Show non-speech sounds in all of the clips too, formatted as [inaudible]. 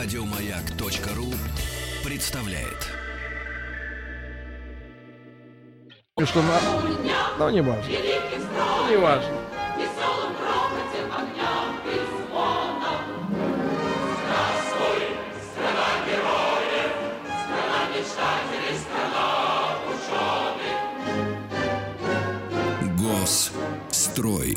Радиомаяк.ру представляет. Что на... Ну, не важно. Не важно. Госстрой.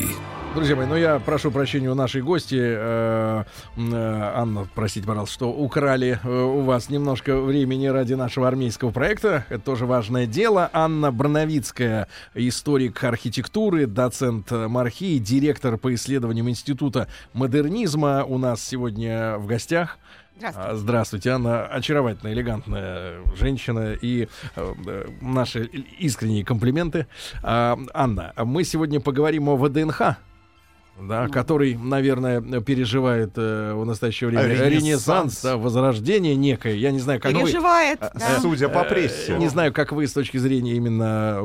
Друзья мои, ну я прошу прощения у нашей гости, э, э, Анна, простите, пожалуйста, что украли э, у вас немножко времени ради нашего армейского проекта. Это тоже важное дело. Анна Броновицкая, историк архитектуры, доцент Мархи, директор по исследованиям Института модернизма у нас сегодня в гостях. Здравствуйте. А, Здравствуйте, Анна. Очаровательная, элегантная женщина. И э, э, наши искренние комплименты. А, Анна, мы сегодня поговорим о ВДНХ. Да, который, наверное, переживает э, в настоящее время Ренессанс. ренессанс, да, возрождение некое. Я не знаю, как вы, Переживает, да. Судя по э, прессе. не знаю, как вы с точки зрения именно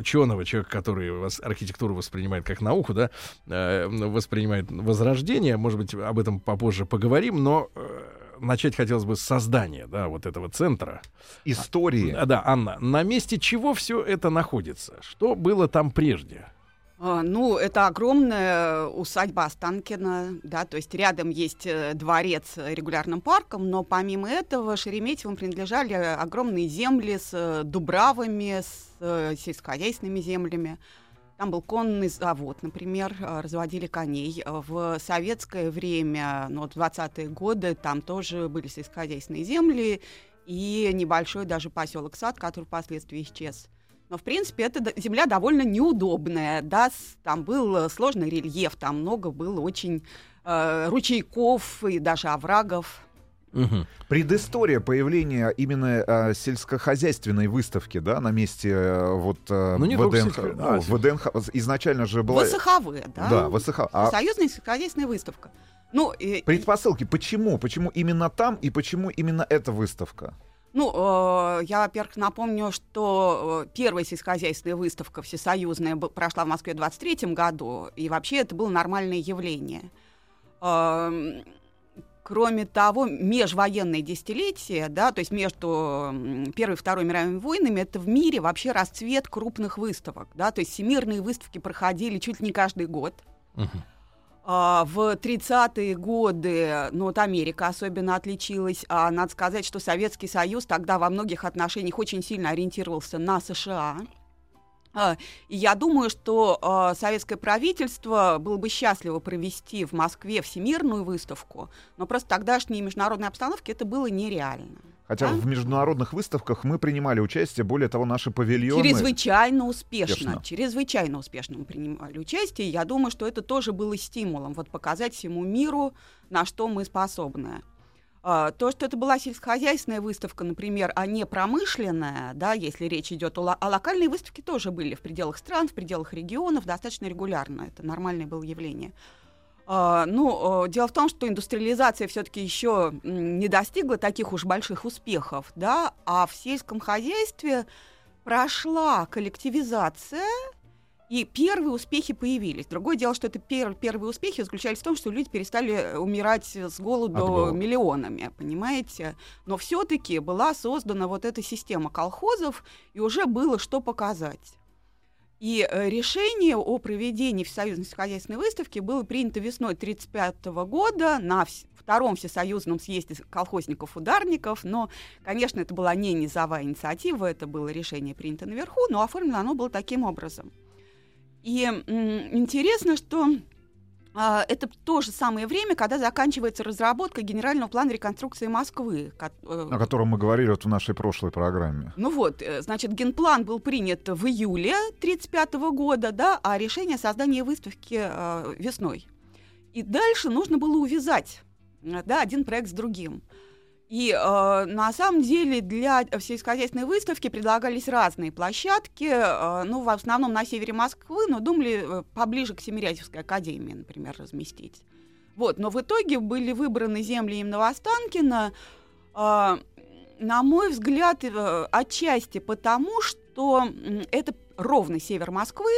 ученого, человека, который вас архитектуру воспринимает как науку, да, э, воспринимает возрождение. Может быть, об этом попозже поговорим, но э, начать хотелось бы с создания, да, вот этого центра. Истории. А, да, Анна, на месте чего все это находится? Что было там прежде? А, Ну, это огромная усадьба Останкина, да, то есть рядом есть э, дворец регулярным парком, но помимо этого Шереметьевым принадлежали огромные земли с э, дубравами, с э, сельскохозяйственными землями. Там был конный завод, например, э, разводили коней. Э, В советское время, ну, вот в 20-е годы, там тоже были сельскохозяйственные земли и небольшой даже поселок Сад, который впоследствии исчез. Но, в принципе, эта земля довольно неудобная, да, там был э, сложный рельеф, там много было очень э, ручейков и даже оврагов. Мгм. Предыстория появления именно э, сельскохозяйственной выставки, да, на месте э, вот э, Ну, не только ВДНХ. сельско- ну, а, ВДНХ изначально же была... ВСХВ, да? Да, ВСХ. А Союзная сельскохозяйственная выставка. Ну, и- предпосылки, почему? Почему именно там и почему именно эта выставка? Ну, э, я, во-первых, напомню, что э, первая сельскохозяйственная выставка всесоюзная прошла в Москве в 23 году, и вообще это было нормальное явление. Эм, Кроме того, межвоенное десятилетие, да, то есть между Первой и Второй мировыми войнами, это в мире вообще расцвет крупных выставок, да, то есть всемирные выставки проходили чуть ли не каждый год. Мгм. А, В 30-е годы, ну вот Америка особенно отличилась, а надо сказать, что Советский Союз тогда во многих отношениях очень сильно ориентировался на США. А, И я думаю, что а, советское правительство было бы счастливо провести в Москве всемирную выставку, но просто в тогдашней международной обстановке это было нереально. Хотя Да? в международных выставках мы принимали участие, более того, наши павильоны... Чрезвычайно успешно, Успешно. чрезвычайно успешно мы принимали участие. Я думаю, что это тоже было стимулом, вот показать всему миру, на что мы способны. А, То, что это была сельскохозяйственная выставка, например, а не промышленная, да, если речь идет о, ло- а локальные выставки тоже были в пределах стран, в пределах регионов, достаточно регулярно. Это нормальное было явление. А, Ну, э, дело в том, что индустриализация все-таки еще не достигла таких уж больших успехов, да, а в сельском хозяйстве прошла коллективизация, и первые успехи появились. Другое дело, что это пер- первые успехи заключались в том, что люди перестали умирать с голоду От голода. миллионами, понимаете? Но все-таки была создана вот эта система колхозов, и уже было что показать. И э, решение о проведении Всесоюзной сельскохозяйственной выставки было принято весной 1935 года на втором всесоюзном съезде колхозников-ударников, но, конечно, это была не низовая инициатива, это было решение принято наверху, но оформлено оно было таким образом. И интересно, что это то же самое время, когда заканчивается разработка генерального плана реконструкции Москвы. э, О котором мы говорили вот в нашей прошлой программе. ну вот, э, значит, генплан был принят в июле 1935 года, да, а решение о создании выставки э, весной. И дальше нужно было увязать да, один проект с другим. И э, на самом деле для сельскохозяйственной выставки предлагались разные площадки, э, ну, в основном на севере Москвы, но думали э, поближе к Семирязевской академии, например, разместить. Вот, но в итоге были выбраны земли именно Останкина, э, на мой взгляд, э, отчасти потому, что это ровно север Москвы,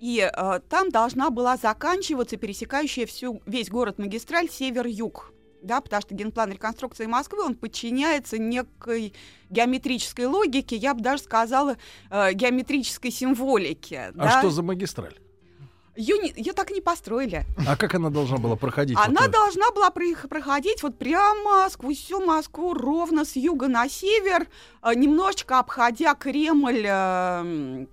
и э, там должна была заканчиваться пересекающая всю, весь город магистраль север-юг. Да, потому что генплан реконструкции Москвы, он подчиняется некой геометрической логике, я бы даже сказала, э, геометрической символике. А да? что за магистраль? Ее, ее так и не построили. А как она должна была проходить? Она вот должна была проходить вот прямо сквозь всю Москву, ровно с юга на север, э, немножечко обходя Кремль, э,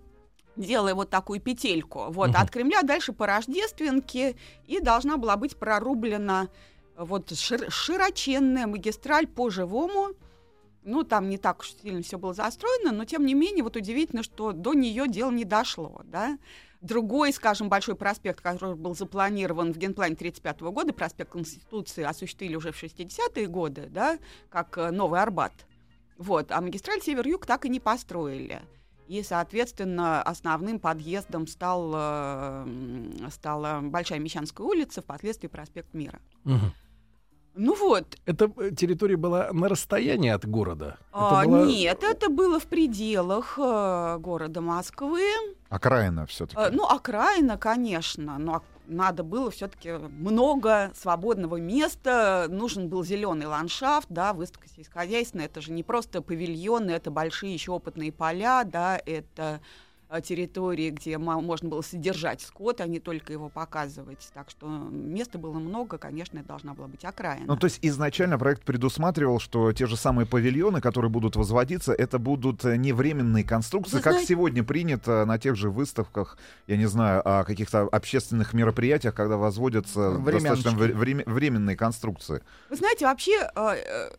делая вот такую петельку. Вот, угу. от Кремля дальше по Рождественке, и должна была быть прорублена вот шир широченная магистраль по живому. Ну, там не так уж сильно все было застроено, но тем не менее, вот удивительно, что до нее дело не дошло, да. Другой, скажем, большой проспект, который был запланирован в генплане 1935 года, проспект Конституции, осуществили уже в 60-е годы, да, как э, Новый Арбат. Вот, а магистраль Север-Юг так и не построили. И, соответственно, основным подъездом стал, э, стала Большая Мещанская улица, впоследствии проспект Мира. Угу. Ну вот. Эта э, территория была на расстоянии от города? А, это была... Нет, это было в пределах э, города Москвы. Окраина все-таки. Э, ну, окраина, конечно, но надо было все-таки много свободного места, нужен был зеленый ландшафт, да, выставка сельскохозяйственная, это же не просто павильоны, это большие еще опытные поля, да, это территории, где можно было содержать скот, а не только его показывать. Так что места было много, конечно, это должна была быть окраина. Ну, то есть изначально проект предусматривал, что те же самые павильоны, которые будут возводиться, это будут э, не временные конструкции, Вы как знаете... сегодня принято на тех же выставках, я не знаю, о каких-то общественных мероприятиях, когда возводятся достаточно вре- временные конструкции. Вы знаете, вообще э,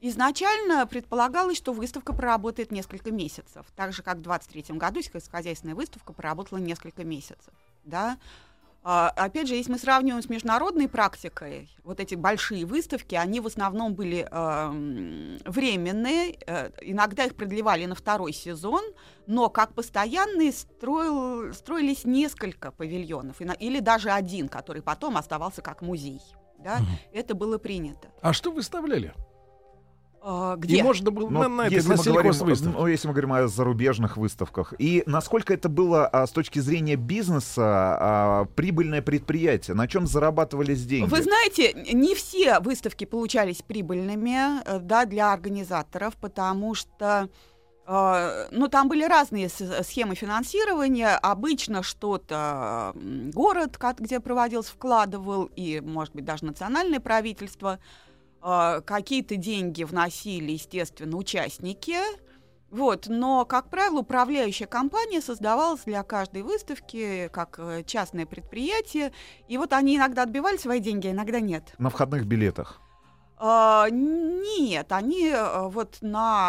Изначально предполагалось, что выставка проработает несколько месяцев, так же, как в 23 году сельскохозяйственная выставка проработала несколько месяцев. Да? А, опять же, если мы сравниваем с международной практикой, вот эти большие выставки, они в основном были э, временные, э, иногда их продлевали на второй сезон, но как постоянные строил, строились несколько павильонов, или даже один, который потом оставался как музей. Да? Угу. Это было принято. А что выставляли? А, где? И можно было Но на, на если, этой, мы говорим, ну, если мы говорим о зарубежных выставках. И насколько это было а, с точки зрения бизнеса а, прибыльное предприятие? На чем зарабатывались деньги? Вы знаете, не все выставки получались прибыльными э, да, для организаторов, потому что Uh, ну, там были разные схемы финансирования. Обычно что-то город, где проводился, вкладывал, и, может быть, даже национальное правительство. А, какие-то деньги вносили, естественно, участники. Вот, но, как правило, управляющая компания создавалась для каждой выставки как э, частное предприятие. И вот они иногда отбивали свои деньги, а иногда нет. На входных билетах? А, нет, они э, вот на,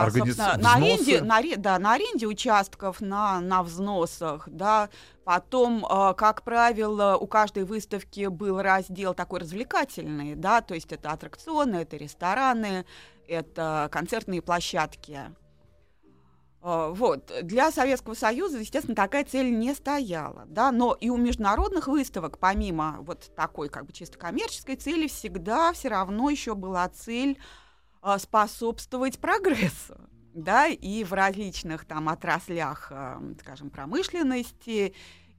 на аренде, на, да, на аренде участков, на, на взносах, да, потом, э, как правило, у каждой выставки был раздел такой развлекательный, да, то есть это аттракционы, это рестораны, это концертные площадки. А, вот. Для Советского Союза, естественно, такая цель не стояла. Да? Но и у международных выставок, помимо вот такой как бы чисто коммерческой цели, всегда все равно еще была цель а, способствовать прогрессу. Да, и в различных там отраслях, а, скажем, промышленности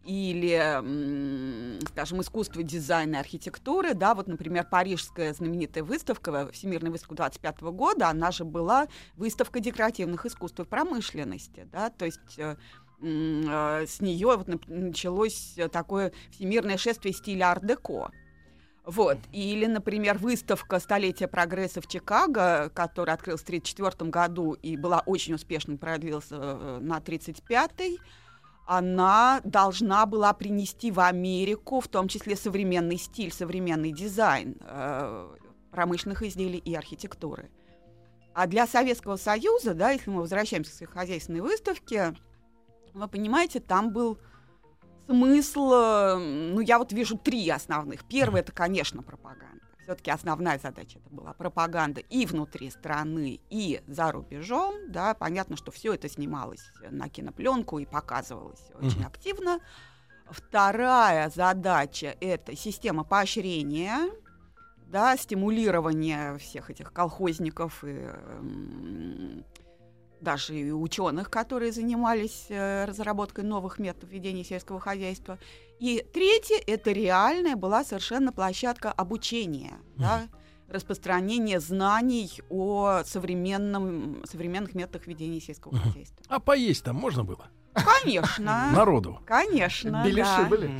или, скажем, искусства, дизайна, архитектуры, да, вот, например, парижская знаменитая выставка, Всемирная выставка 25 года, она же была выставка декоративных искусств и промышленности, да, то есть э, э, с нее вот началось такое всемирное шествие стиля арт-деко. Вот. Или, например, выставка «Столетие прогресса» в Чикаго, которая открылась в 1934 году и была очень успешно, продлилась э, на 1935 она должна была принести в Америку, в том числе современный стиль, современный дизайн э, промышленных изделий и архитектуры. А для Советского Союза, да, если мы возвращаемся к сельскохозяйственной выставке, вы понимаете, там был смысл, э, ну, я вот вижу три основных. Первое, это, конечно, пропаганда все-таки основная задача это была пропаганда и внутри страны, и за рубежом. Да, понятно, что все это снималось на кинопленку и показывалось mm-hmm. очень активно. Вторая задача это система поощрения, да, стимулирование всех этих колхозников и даже и ученых, которые занимались э, разработкой новых методов ведения сельского хозяйства. И третье, это реальная была совершенно площадка обучения. Mm. Да? распространение знаний о современном, современных методах ведения сельского Мгм. хозяйства. А поесть там можно было? Конечно, Народу. конечно, Беляши да. были?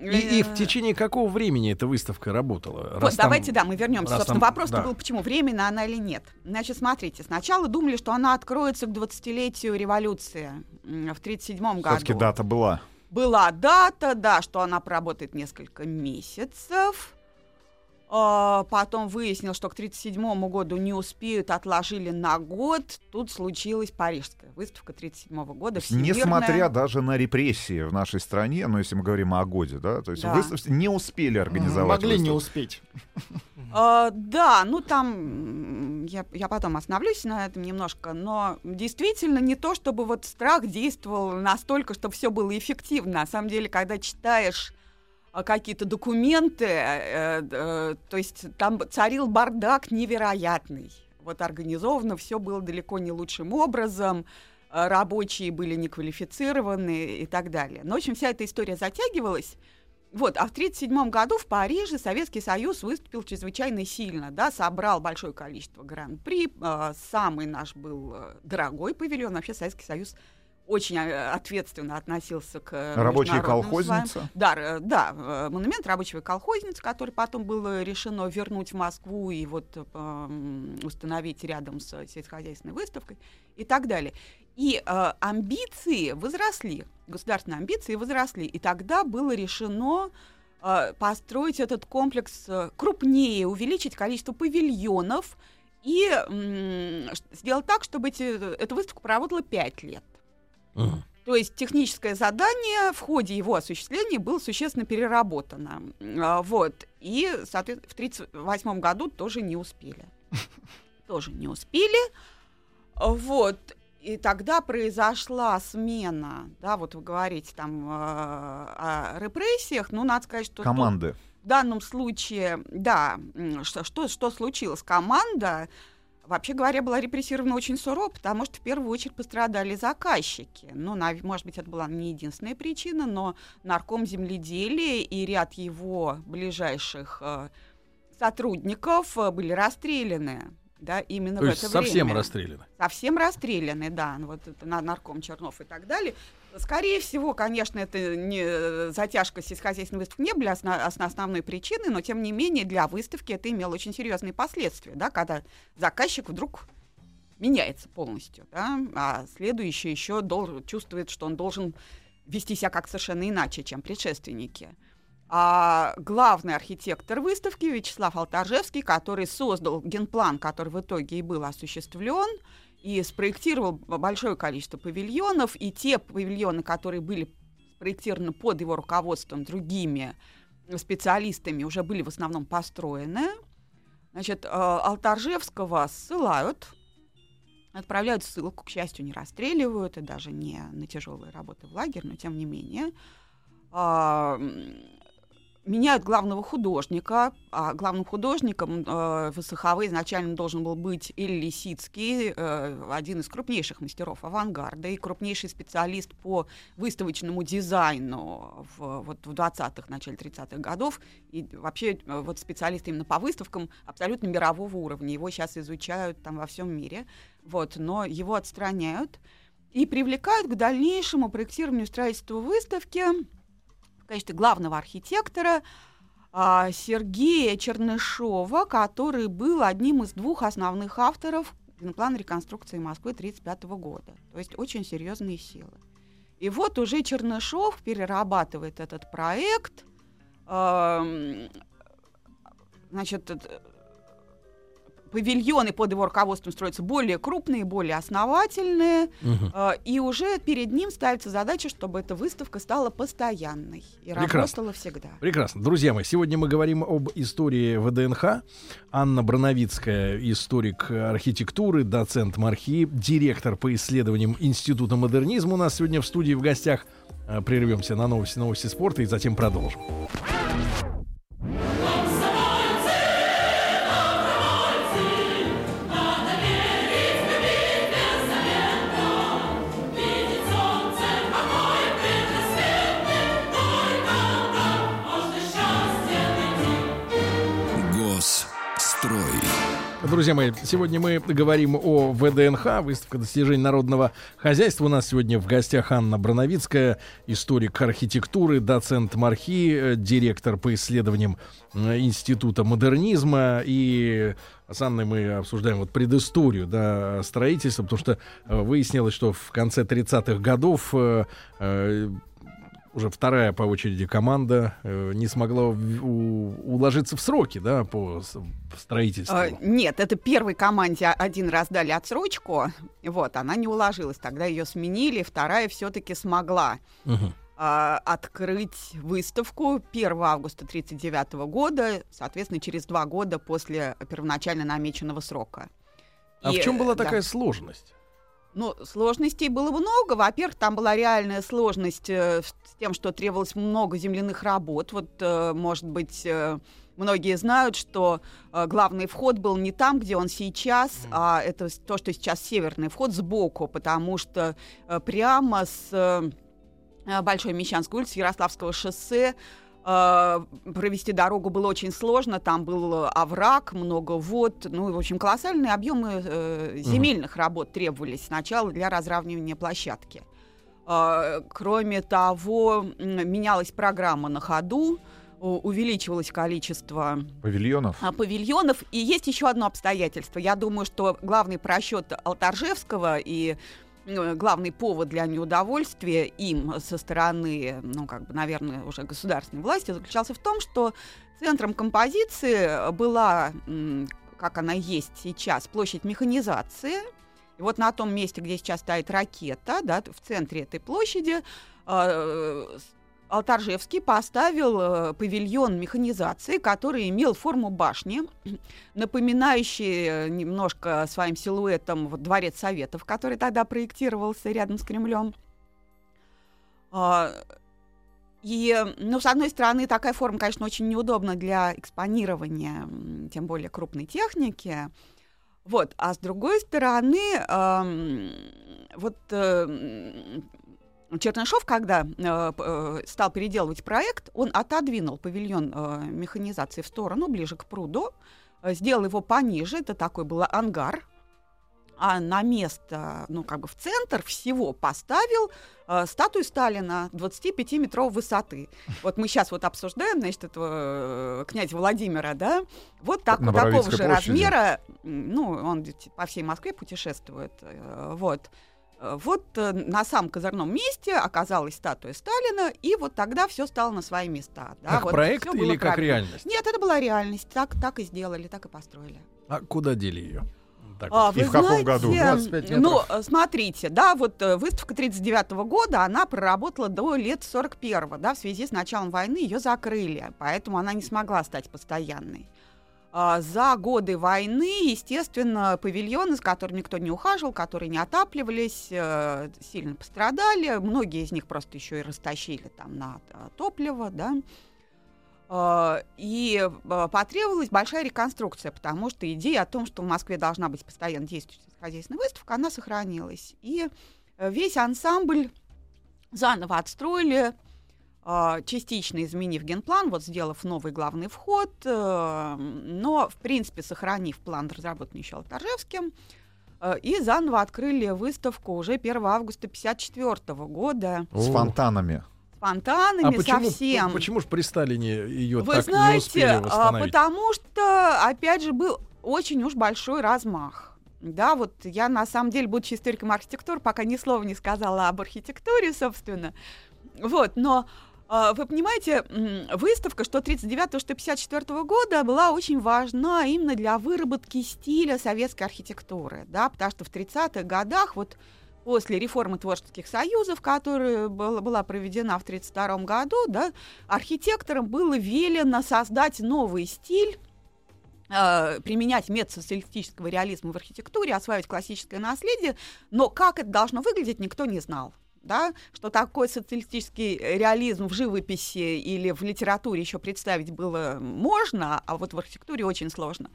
И, и в Э, течение какого времени эта выставка работала? Вот, там- давайте, да, мы вернемся. Собственно, там- вопрос да. был, почему, временно она или нет. Значит, смотрите, сначала думали, что она откроется к 20-летию революции в 1937 году. Все-таки дата была. Была дата, да, что она проработает несколько месяцев. А, Потом выяснил, что к 1937 году не успеют, отложили на год. Тут случилась Парижская выставка 1937 года. всемирная. Несмотря даже на репрессии в нашей стране, ну, если мы говорим о годе, да, то есть Да. выстав- не успели организовать Могли не выставку. успеть. [laughs] А, да, ну там я, я потом остановлюсь на этом немножко, но действительно не то, чтобы вот страх действовал настолько, чтобы все было эффективно. На самом деле, когда читаешь какие-то документы, э, э, то есть там царил бардак невероятный. Вот организовано все было далеко не лучшим образом, э, рабочие были неквалифицированы и так далее. Но, в общем, вся эта история затягивалась. Вот, а в 1937 году в Париже Советский Союз выступил чрезвычайно сильно, да, собрал большое количество гран-при, э, самый наш был э, дорогой павильон, вообще Советский Союз очень э, ответственно относился к э, своим- колхозница. Да, да, э, монумент рабочего колхозницы, который потом было решено вернуть в Москву и вот э, установить рядом с сельскохозяйственной выставкой и так далее. И э, амбиции возросли, государственные амбиции возросли, и тогда было решено э, построить этот комплекс крупнее, увеличить количество павильонов и сделать так, чтобы эти, эта выставка проработала 5 лет. То есть техническое задание в ходе его осуществления было существенно переработано. А, Вот. И, соответственно, в 1938 году тоже не успели. [laughs] Тоже не успели. Вот. И тогда произошла смена, да, вот вы говорите там э, о репрессиях, ну, надо сказать, что тут Команды. в данном случае, да, что, что, что случилось? Команда, вообще говоря, была репрессирована очень сурово, потому что в первую очередь пострадали заказчики. Ну, нав- может быть, это была не единственная причина, но нарком земледелия и ряд его ближайших э, сотрудников э, были расстреляны. Да, именно То в есть это совсем время расстреляны. совсем расстреляны, да, ну вот это на- нарком Чернов и так далее. Скорее всего, конечно, это не э, затяжка сельскохозяйственной выставки не были осна- основной причиной, но тем не менее для выставки это имело очень серьезные последствия, да, когда заказчик вдруг меняется полностью, да, а следующий еще дол- чувствует, что он должен вести себя как совершенно иначе, чем предшественники. А главный архитектор выставки Вячеслав Алтаржевский, который создал генплан, который в итоге и был осуществлен, и спроектировал большое количество павильонов, и те павильоны, которые были спроектированы под его руководством другими специалистами, уже были в основном построены. Значит, э, Алтаржевского ссылают, отправляют ссылку, к счастью, не расстреливают, и даже не на тяжелые работы в лагерь, но тем не менее. Меняют главного художника. А главным художником э, в СХВ изначально должен был быть Иль Лисицкий, э, один из крупнейших мастеров авангарда и крупнейший специалист по выставочному дизайну в, вот, в 20-х, начале 30-х годов. И вообще э, вот специалист именно по выставкам абсолютно мирового уровня. Его сейчас изучают там во всем мире. Вот, но его отстраняют и привлекают к дальнейшему проектированию и строительству выставки качестве главного архитектора а, Сергея Чернышова, который был одним из двух основных авторов плана реконструкции Москвы 1935 года. То есть очень серьезные силы. И вот уже Чернышов перерабатывает этот проект. Значит, павильоны под его руководством строятся более крупные, более основательные. Мгм. Э, И уже перед ним ставится задача, чтобы эта выставка стала постоянной и Прекрасно. работала всегда. Прекрасно. Друзья мои, сегодня мы говорим об истории ВДНХ. Анна Броновицкая, историк архитектуры, доцент МАРХИ, директор по исследованиям Института модернизма у нас сегодня в студии в гостях. Э, Прервемся на новости, новости спорта и затем продолжим. Друзья мои, сегодня мы говорим о ВДНХ, выставка достижений народного хозяйства. У нас сегодня в гостях Анна Брановицкая, историк архитектуры, доцент МАРХИ, э, директор по исследованиям э, Института модернизма. И с Анной мы обсуждаем вот предысторию да, строительства, потому что э, выяснилось, что в конце 30-х годов уже вторая по очереди команда э, не смогла у, уложиться в сроки, да, по строительству. А, нет, это первой команде один раз дали отсрочку, вот, она не уложилась, тогда ее сменили, вторая все-таки смогла. Угу. открыть выставку 1 августа 1939 года, соответственно, через два года после первоначально намеченного срока. А И, в чем была да. такая сложность? Ну, сложностей было много. Во-первых, там была реальная сложность э, с тем, что требовалось много земляных работ. Вот, э, может быть, э, многие знают, что э, главный вход был не там, где он сейчас, mm. а это то, что сейчас северный вход сбоку, потому что э, прямо с э, Большой Мещанской улицы Ярославского шоссе провести дорогу было очень сложно, там был овраг, много вод, ну, в общем, колоссальные объемы э, земельных угу. работ требовались сначала для разравнивания площадки. Э, кроме того, менялась программа на ходу, увеличивалось количество павильонов. А, павильонов. И есть еще одно обстоятельство. Я думаю, что главный просчет Алтаржевского и главный повод для неудовольствия им со стороны, ну, как бы, наверное, уже государственной власти заключался в том, что центром композиции была, как она есть сейчас, площадь механизации. И вот на том месте, где сейчас стоит ракета, да, в центре этой площади, э, Алтаржевский поставил э, павильон механизации, который имел форму башни, [clears throat] напоминающий э, немножко своим силуэтом дворец Советов, который тогда проектировался рядом с Кремлем. А, и, ну, с одной стороны, такая форма, конечно, очень неудобна для экспонирования, тем более крупной техники. Вот, а с другой стороны, вот э, Чернышов, когда э, э, стал переделывать проект, он отодвинул павильон э, механизации в сторону, ближе к пруду, э, сделал его пониже, это такой был ангар, а на место, ну, как бы в центр всего поставил э, статую Сталина 25-метровой высоты. Вот мы сейчас вот обсуждаем, значит, этого э, князя Владимира, да, вот так, вот такого же площади. размера, ну, он по всей Москве путешествует, э, вот, вот э, на самом козырном месте оказалась статуя Сталина, и вот тогда все стало на свои места. Да? Как вот проект или как правильно. реальность? Нет, это была реальность. Так, так и сделали, так и построили. А куда дели ее? Так а, и в каком году? 25 Ну, э, смотрите, да, вот выставка 39 года, она проработала до лет 41 да, в связи с началом войны ее закрыли, поэтому она не смогла стать постоянной. А, за годы войны, естественно, павильоны, с которыми никто не ухаживал, которые не отапливались, э, сильно пострадали. Многие из них просто еще и растащили там на э, топливо, да. А, и э, потребовалась большая реконструкция, потому что идея о том, что в Москве должна быть постоянно действующая хозяйственная выставка, она сохранилась. И весь ансамбль заново отстроили, а, частично изменив генплан, вот сделав новый главный вход, э, но, в принципе, сохранив план, разработанный еще Алтаржевским, э, и заново открыли выставку уже 1 августа 1954 года. С фонтанами. С фонтанами а почему, совсем. Почему же при Сталине ее Вы так знаете, не успели а, восстановить? Потому что, опять же, был очень уж большой размах. Да, вот я на самом деле, будучи историком архитектуры, пока ни слова не сказала об архитектуре, собственно. Вот, но а, вы понимаете, выставка что 39 что 54 года была очень важна именно для выработки стиля советской архитектуры, да, потому что в 30-х годах вот после реформы творческих союзов, которая была, проведена в 1932 году, да, архитекторам было велено создать новый стиль, э, применять метод социалистического реализма в архитектуре, осваивать классическое наследие, но как это должно выглядеть, никто не знал да, что такой социалистический реализм в живописи или в литературе еще представить было можно, а вот в архитектуре очень сложно.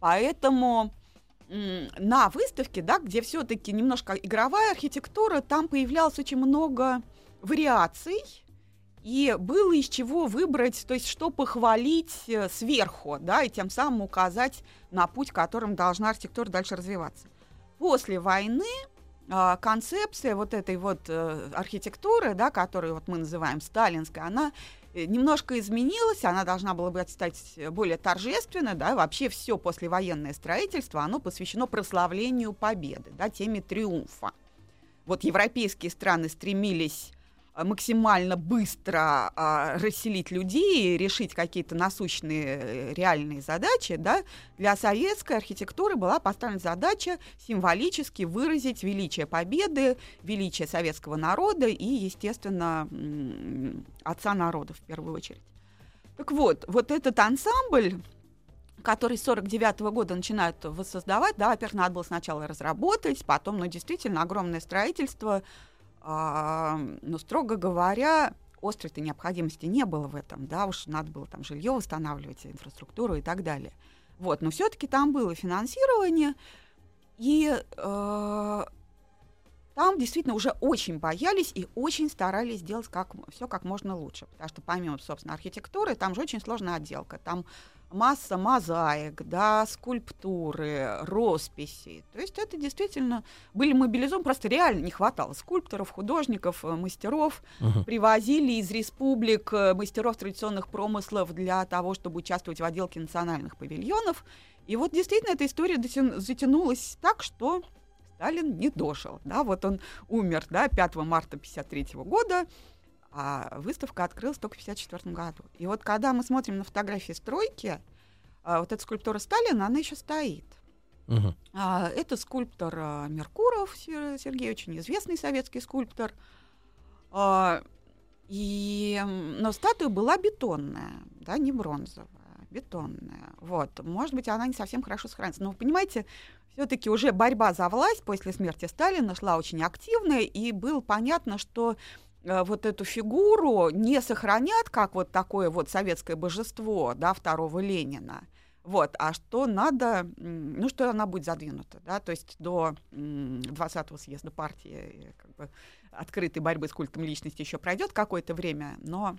Поэтому на выставке, да, где все-таки немножко игровая архитектура, там появлялось очень много вариаций, И было из чего выбрать, то есть что похвалить э, сверху, да, и тем самым указать на путь, которым должна архитектура дальше развиваться. После войны концепция вот этой вот э, архитектуры, да, которую вот мы называем сталинской, она э, немножко изменилась, она должна была бы стать более торжественной, да, вообще все послевоенное строительство, оно посвящено прославлению победы, да, теме триумфа. Вот европейские страны стремились максимально быстро а, расселить людей, решить какие-то насущные э, реальные задачи, да, для советской архитектуры была поставлена задача символически выразить величие победы, величие советского народа и, естественно, отца народа в первую очередь. Так вот, вот этот ансамбль который с 49 -го года начинают воссоздавать, да, во-первых, надо было сначала разработать, потом, ну, действительно, огромное строительство, но, строго говоря, острой-то необходимости не было в этом, да, уж надо было там жилье восстанавливать, инфраструктуру и так далее. Вот, но все-таки там было финансирование, и э, там действительно уже очень боялись и очень старались сделать как, все как можно лучше, потому что помимо, собственно, архитектуры, там же очень сложная отделка, там масса мозаик, да, скульптуры, росписи. То есть это действительно были мобилизованы, просто реально не хватало скульпторов, художников, э, мастеров. Uh-huh. Привозили из республик э, мастеров традиционных промыслов для того, чтобы участвовать в отделке национальных павильонов. И вот действительно эта история затянулась так, что Сталин не дожил. Да, вот он умер да, 5 марта 1953 года а выставка открылась только в 1954 году. И вот когда мы смотрим на фотографии стройки, а, вот эта скульптура Сталина, она еще стоит. А, это скульптор а, Меркуров Сергей, очень известный советский скульптор. И, но статуя была бетонная, да, не бронзовая, бетонная. Вот, может быть, она не совсем хорошо сохранится. Но вы понимаете, все-таки уже борьба за власть после смерти Сталина шла очень активная, и было понятно, что вот эту фигуру не сохранят как вот такое вот советское божество, да, второго Ленина, вот, а что надо, ну, что она будет задвинута, да, то есть до 20-го съезда партии как бы, открытой борьбы с культом личности еще пройдет какое-то время, но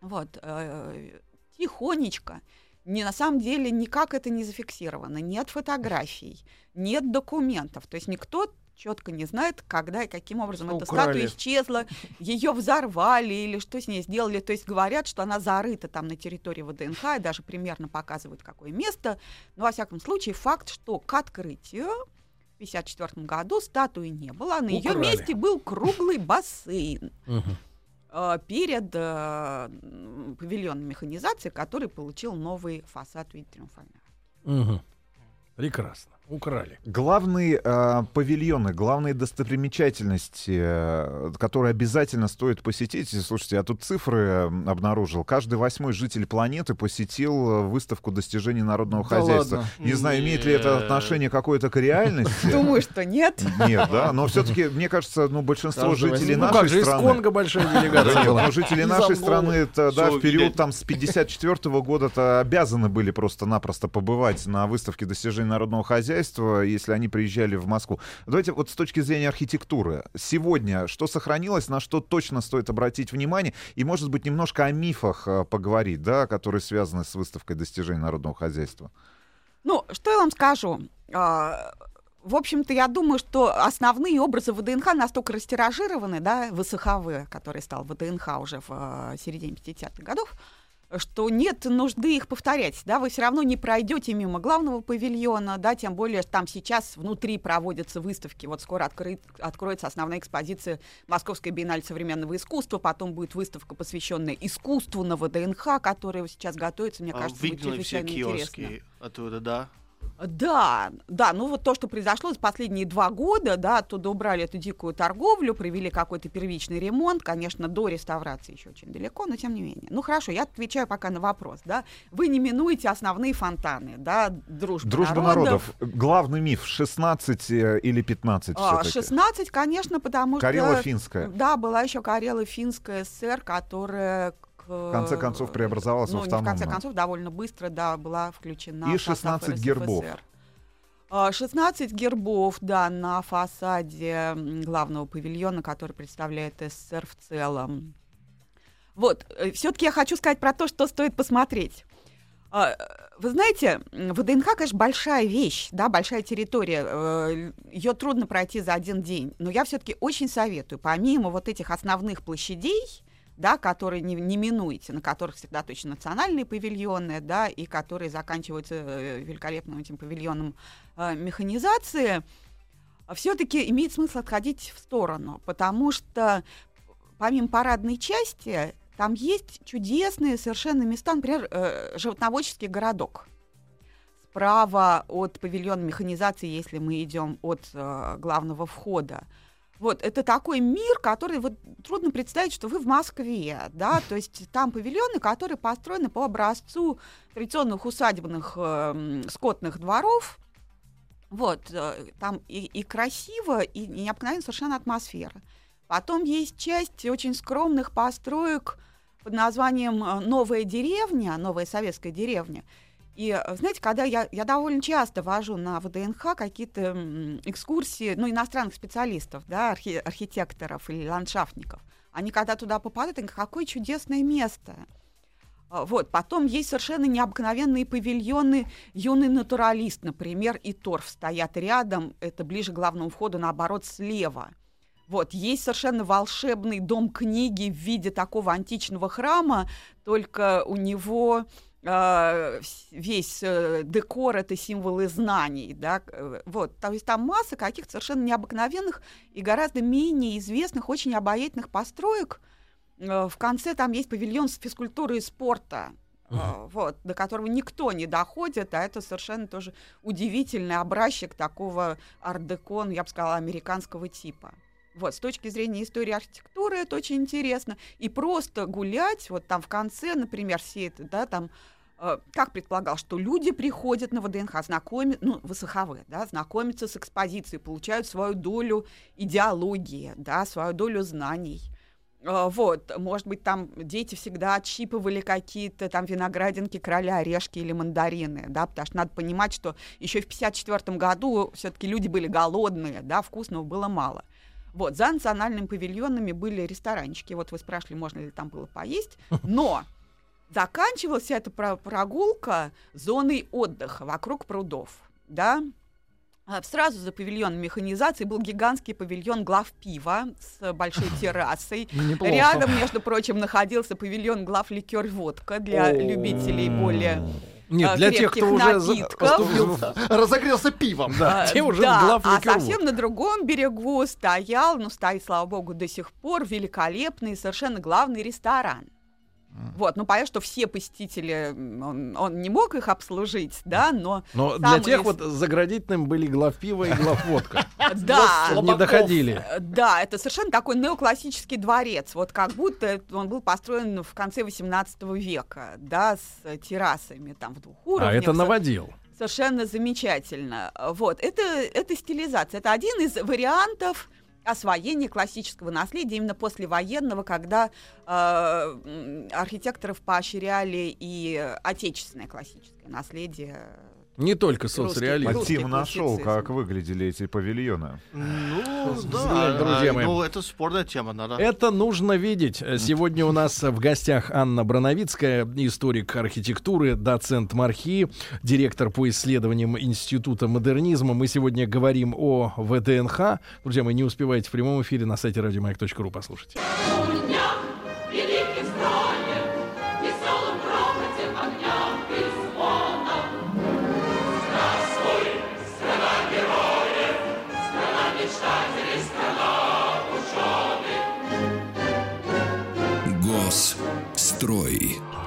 вот, э, тихонечко, не на самом деле никак это не зафиксировано, нет фотографий, нет документов, то есть никто четко не знает, когда и каким образом что эта украли. статуя исчезла, ее взорвали или что с ней сделали. То есть говорят, что она зарыта там на территории ВДНХ, и даже примерно показывают, какое место. Но, во всяком случае, факт, что к открытию в 1954 году статуи не было, а на ее месте был круглый бассейн. перед э, павильоном механизации, который получил новый фасад в виде триумфального. Прекрасно украли. Главные э, павильоны, главные достопримечательности, э, которые обязательно стоит посетить. Слушайте, я тут цифры обнаружил. Каждый восьмой житель планеты посетил выставку достижений народного да хозяйства. Ладно. Не знаю, имеет ли это отношение какое-то к реальности. Думаю, что нет. Нет, да, но все-таки, мне кажется, ну, большинство жителей ну, нашей страны... Конго большая делегация была. Но жители нашей страны, да, в период там с 54 года-то обязаны были просто-напросто побывать на выставке достижений народного хозяйства хозяйства, если они приезжали в Москву. Давайте вот с точки зрения архитектуры. Сегодня что сохранилось, на что точно стоит обратить внимание, и, может быть, немножко о мифах э, поговорить, да, которые связаны с выставкой достижений народного хозяйства. Ну, что я вам скажу? А, в общем-то, я думаю, что основные образы ВДНХ настолько растиражированы, да, ВСХВ, который стал ВДНХ уже в э, середине 50-х годов, что нет нужды их повторять, да, вы все равно не пройдете мимо главного павильона, да, тем более там сейчас внутри проводятся выставки, вот скоро открыт, откроется основная экспозиция Московской биеннале современного искусства, потом будет выставка, посвященная искусству на ВДНХ, которая сейчас готовится, мне а кажется, будет чрезвычайно интересно. оттуда, да? Да, да, ну вот то, что произошло за последние два года, да, оттуда убрали эту дикую торговлю, провели какой-то первичный ремонт, конечно, до реставрации еще очень далеко, но тем не менее. Ну хорошо, я отвечаю пока на вопрос, да. Вы не минуете основные фонтаны, да, дружба, дружба народов. народов. Главный миф 16 э, или 15 а, 16, конечно, потому Карела что... Карела-финская. Да, была еще Карела-финская ССР, которая в конце концов преобразовалась ну, в автономную. в конце концов, довольно быстро, да, была включена И 16 гербов. 16 а, гербов, да, на фасаде главного павильона, который представляет СССР в целом. Вот, все-таки я хочу сказать про то, что стоит посмотреть. А, вы знаете, ВДНХ, конечно, большая вещь, да, большая территория. Э, Ее трудно пройти за один день. Но я все-таки очень советую, помимо вот этих основных площадей, да, которые не, не минуете, на которых всегда точно национальные павильоны, да, и которые заканчиваются э, великолепным этим павильоном э, механизации, все-таки имеет смысл отходить в сторону, потому что помимо парадной части там есть чудесные совершенно места, например, э, животноводческий городок. Справа от павильона механизации, если мы идем от э, главного входа. Вот, это такой мир, который вот трудно представить, что вы в Москве, да, то есть там павильоны, которые построены по образцу традиционных усадебных э, скотных дворов, вот, э, там и, и красиво, и необыкновенно совершенно атмосфера. Потом есть часть очень скромных построек, под названием э, «Новая деревня», «Новая советская деревня». И, э, знаете, когда я, я довольно часто вожу на ВДНХ какие-то экскурсии, ну, иностранных специалистов, да, архи, архитекторов или ландшафтников, они когда туда попадают, они говорят, какое чудесное место. А, вот, потом есть совершенно необыкновенные павильоны «Юный натуралист», например, и торф стоят рядом, это ближе к главному входу, наоборот, слева – вот, есть совершенно волшебный дом книги в виде такого античного храма, только у него весь э, декор это символы знаний, да, э, вот, то есть там масса каких-то совершенно необыкновенных и гораздо менее известных, очень обаятельных построек. Э, в конце там есть павильон с физкультуры и спорта, Uh-huh. Вот, до которого никто не доходит, а это совершенно тоже удивительный образчик такого ар-деко, ну, я бы сказала, американского типа. Вот, с точки зрения истории архитектуры это очень интересно. И просто гулять, вот там в конце, например, все это, да, там, э, как предполагал, что люди приходят на ВДНХ, знакомят, ну, ВСХВ, да, знакомятся с экспозицией, получают свою долю идеологии, да, свою долю знаний. Э, вот, может быть, там дети всегда отщипывали какие-то там виноградинки, короля, орешки или мандарины, да, потому что надо понимать, что еще в 54 году все-таки люди были голодные, да, вкусного было мало. Вот, за национальными павильонами были ресторанчики. Вот вы спрашивали, можно ли там было поесть. [laughs] Но заканчивалась вся эта прогулка зоной отдыха вокруг прудов. Да? А, сразу за павильоном механизации был гигантский павильон глав пива с большой [laughs] террасой. Неплохо. Рядом, между прочим, находился павильон глав ликер водка для любителей более нет, для тех, кто уже [laughs] разогрелся пивом. Да, те уже да, а совсем на другом берегу стоял, ну, стоит, слава богу, до сих пор великолепный, совершенно главный ресторан. Вот, ну понятно, что все посетители, он, он не мог их обслужить, да, но... Но для тех вот заградительным были главпиво и главводка. [laughs] Да. Не доходили. Да, это совершенно такой неоклассический дворец, вот как будто он был построен в конце 18 века, да, с террасами там в двух уровнях. А это наводил. Совершенно замечательно. Вот, это, это стилизация, это один из вариантов освоение классического наследия именно послевоенного, когда э, архитекторов поощряли и отечественное классическое наследие не только соцреализм. А Тим нашел, как выглядели эти павильоны. Ну, да, друзья мои. Ну, это спорная тема, надо. Это нужно видеть. Сегодня у нас в гостях Анна Броновицкая, историк архитектуры, доцент Мархи, директор по исследованиям Института модернизма. Мы сегодня говорим о ВДНХ. Друзья мои, не успевайте в прямом эфире на сайте радиомаяк.ру послушать.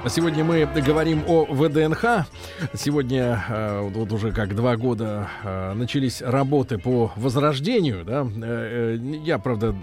Сегодня мы говорим о ВДНХ. Сегодня э, вот уже как два года э, начались работы по возрождению. Да? Э, я, правда,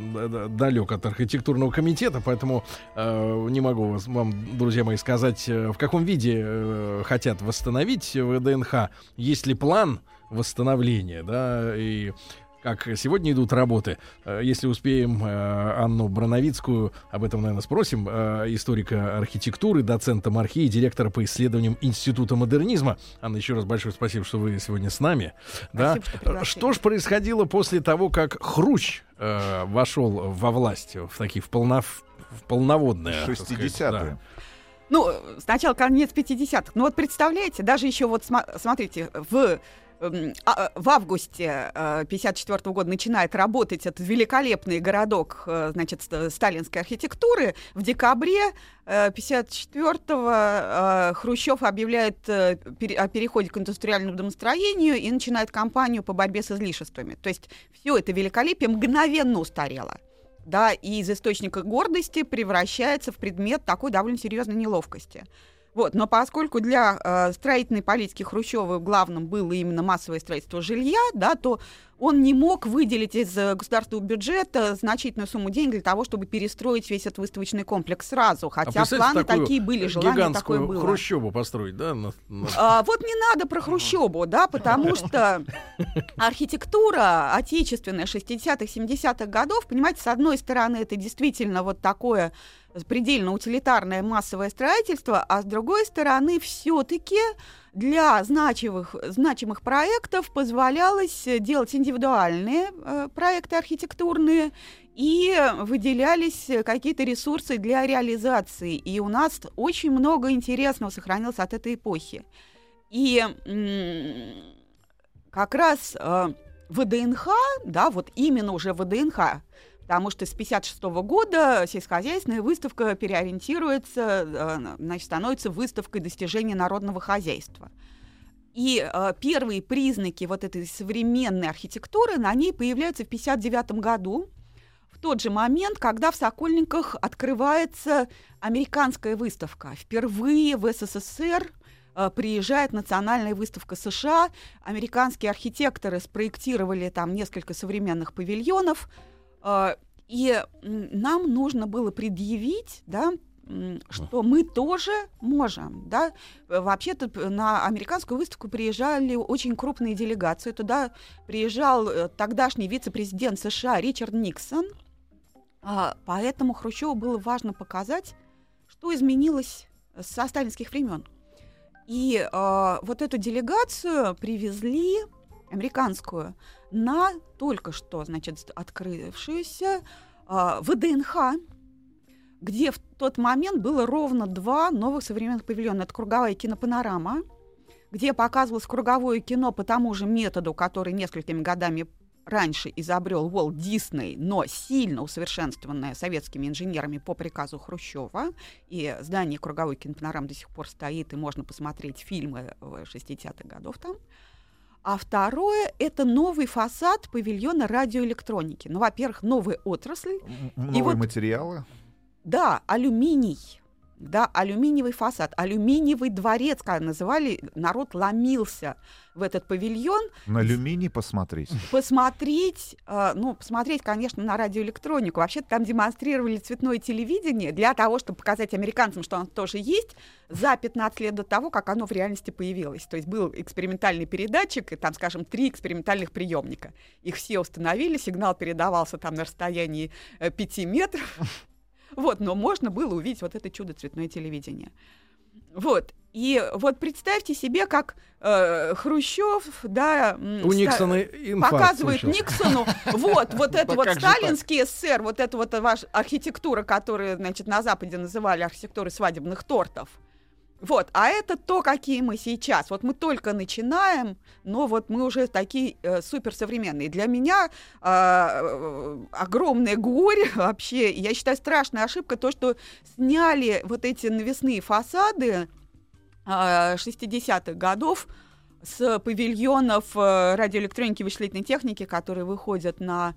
далек от архитектурного комитета, поэтому не могу вам, друзья мои, сказать, в каком виде хотят восстановить ВДНХ. Есть ли план восстановления, да, и как сегодня идут работы. Э, если успеем э, Анну Броновицкую, об этом, наверное, спросим, э, историка архитектуры, доцента Мархи и директора по исследованиям Института модернизма. Анна, еще раз большое спасибо, что вы сегодня с нами. Спасибо, да? что, что же происходило после того, как Хрущ э, вошел во власть в такие в полно в полноводное. 60-е. Да. Ну, сначала конец 50-х. Ну вот представляете, даже еще вот смотрите, в Эм, а, в августе 1954 э, года начинает работать этот великолепный городок э, значит, сталинской архитектуры. В декабре 1954-го э, Хрущев объявляет о переходе к индустриальному домостроению и начинает кампанию по борьбе с излишествами. То есть все это великолепие мгновенно устарело. Да, и из источника гордости превращается в предмет такой довольно серьезной неловкости. Вот, но поскольку для э, строительной политики Хрущева главным было именно массовое строительство жилья, да, то он не мог выделить из э, государственного бюджета значительную сумму денег для того, чтобы перестроить весь этот выставочный комплекс сразу. А хотя а планы такие были, желание такое было. Хрущеву построить, да? На, на... А, вот не надо про Хрущеву, да, потому что архитектура отечественная 60-х, 70-х годов, понимаете, с одной стороны, это действительно вот такое предельно утилитарное массовое строительство, а с другой стороны, все-таки для значимых, значимых проектов позволялось делать индивидуальные э, проекты архитектурные и выделялись какие-то ресурсы для реализации. И у нас очень много интересного сохранилось от этой эпохи. И как раз э, ВДНХ, да, вот именно уже ВДНХ, потому что с 1956 года сельскохозяйственная выставка переориентируется, э, значит, становится выставкой достижений народного хозяйства. И э, первые признаки вот этой современной архитектуры на ней появляются в 1959 году, в тот же момент, когда в Сокольниках открывается американская выставка. Впервые в СССР э, приезжает национальная выставка США. Американские архитекторы спроектировали там несколько современных павильонов – и нам нужно было предъявить, да, что мы тоже можем, да. Вообще-то на американскую выставку приезжали очень крупные делегации. Туда приезжал э, тогдашний вице-президент США Ричард Никсон. А, поэтому Хрущеву было важно показать, что изменилось со сталинских времен. И э, вот эту делегацию привезли американскую на только что, значит, открывшуюся э, ВДНХ, где в тот момент было ровно два новых современных павильона. Это круговая кинопанорама, где показывалось круговое кино по тому же методу, который несколькими годами раньше изобрел Уолт Дисней, но сильно усовершенствованное советскими инженерами по приказу Хрущева. И здание круговой кинопанорамы до сих пор стоит, и можно посмотреть фильмы 60-х годов там. А второе — это новый фасад павильона радиоэлектроники. Ну, во-первых, новая отрасль. Новые вот, материалы? Да, алюминий да, алюминиевый фасад, алюминиевый дворец, как называли, народ ломился в этот павильон. На алюминий посмотреть? Посмотреть, э, ну, посмотреть, конечно, на радиоэлектронику. Вообще там демонстрировали цветное телевидение для того, чтобы показать американцам, что оно тоже есть, за 15 лет до того, как оно в реальности появилось. То есть был экспериментальный передатчик, и там, скажем, три экспериментальных приемника. Их все установили, сигнал передавался там на расстоянии 5 э, метров. Вот, но можно было увидеть вот это чудо цветное телевидение. Вот. И вот представьте себе, как э, Хрущев, да, у Никсона показывает случился. Никсону, вот, вот это вот сталинский СССР, вот это вот ваша архитектура, которую, значит, на Западе называли архитектурой свадебных тортов. Вот, а это то, какие мы сейчас. Вот мы только начинаем, но вот мы уже такие э, суперсовременные. Для меня э, э огромное горе [laughs] вообще, я считаю, страшная ошибка то, что сняли вот эти навесные фасады э, 60-х годов с павильонов э, радиоэлектроники и вычислительной техники, которые выходят на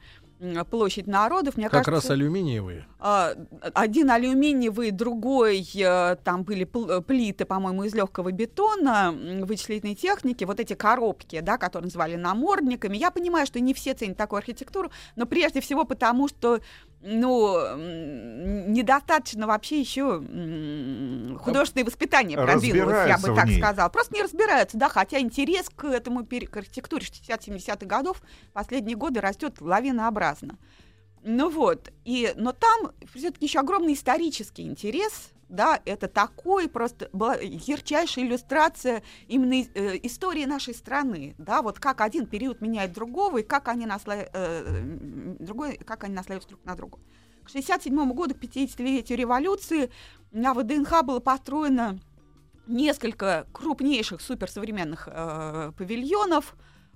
площадь народов. Мне как кажется, раз алюминиевые. А, один алюминиевый, другой, э, там были плиты, по-моему, из легкого бетона, вычислительной техники, вот эти коробки, да, которые называли намордниками. Я понимаю, что не все ценят такую архитектуру, но прежде всего потому, что ну, недостаточно вообще еще художественное воспитание пробилось, я бы так сказала. Просто не разбираются, да, хотя интерес к этому к архитектуре 60-70-х годов последние годы растет лавинообразно. Ну вот, и, но там все-таки еще огромный исторический интерес, да, это такой просто была ярчайшая иллюстрация именно э, истории нашей страны, да, вот как один период меняет другого и как они наслаиваются, э, другой, как они наслаиваются друг на друга. к 67 году, к 50-летию революции, на ВДНХ было построено несколько крупнейших суперсовременных э, павильонов.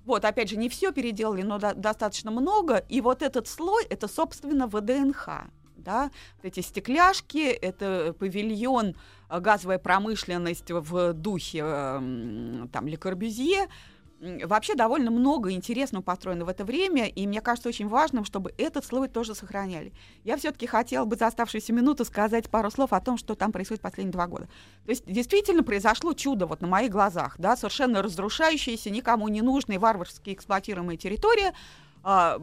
Вот, опять же, не все переделали, но до- достаточно много. И вот этот слой, это, собственно, ВДНХ. Да? Эти стекляшки, это павильон, э, газовая промышленность в духе э, там, Ле Корбюзье. Вообще довольно много интересного построено в это время, и мне кажется очень важным, чтобы этот слой тоже сохраняли. Я все-таки хотела бы за оставшуюся минуту сказать пару слов о том, что там происходит последние два года. То есть действительно произошло чудо вот на моих глазах, да, совершенно разрушающаяся, никому не нужная, варварски эксплуатируемая территория. А,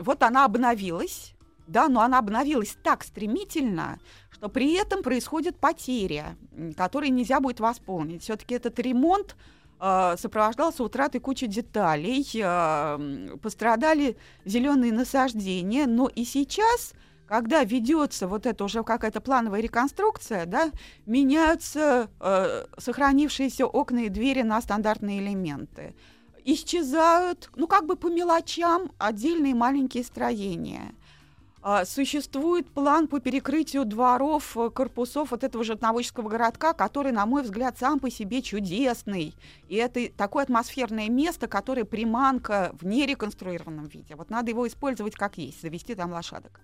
вот она обновилась, да, но она обновилась так стремительно, что при этом происходит потеря, которой нельзя будет восполнить. Все-таки этот ремонт сопровождался утратой кучи деталей, а, пострадали зеленые насаждения, но и сейчас когда ведется вот это уже какая-то плановая реконструкция, да, меняются э, сохранившиеся окна и двери на стандартные элементы. Исчезают, ну как бы по мелочам, отдельные маленькие строения. А, существует план по перекрытию дворов, э, корпусов вот этого животноводческого городка, который, на мой взгляд, сам по себе чудесный. И это такое атмосферное место, которое приманка в нереконструированном виде. Вот надо его использовать как есть, завести там лошадок.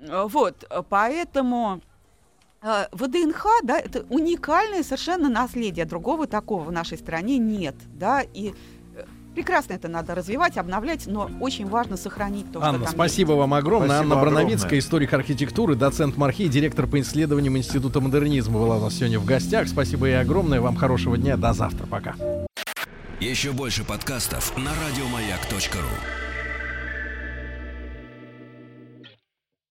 Э, вот, поэтому э, ВДНХ, да, это уникальное совершенно наследие. Другого такого в нашей стране нет, да, и Прекрасно это надо развивать, обновлять, но очень важно сохранить то, Анна, что там спасибо есть. вам огромное. Спасибо Анна Броновицкая, историк архитектуры, доцент МАРХИ, директор по исследованиям Института модернизма была у нас сегодня в гостях. Спасибо ей огромное. Вам хорошего дня. До завтра. Пока. Еще больше подкастов на радиомаяк.ру.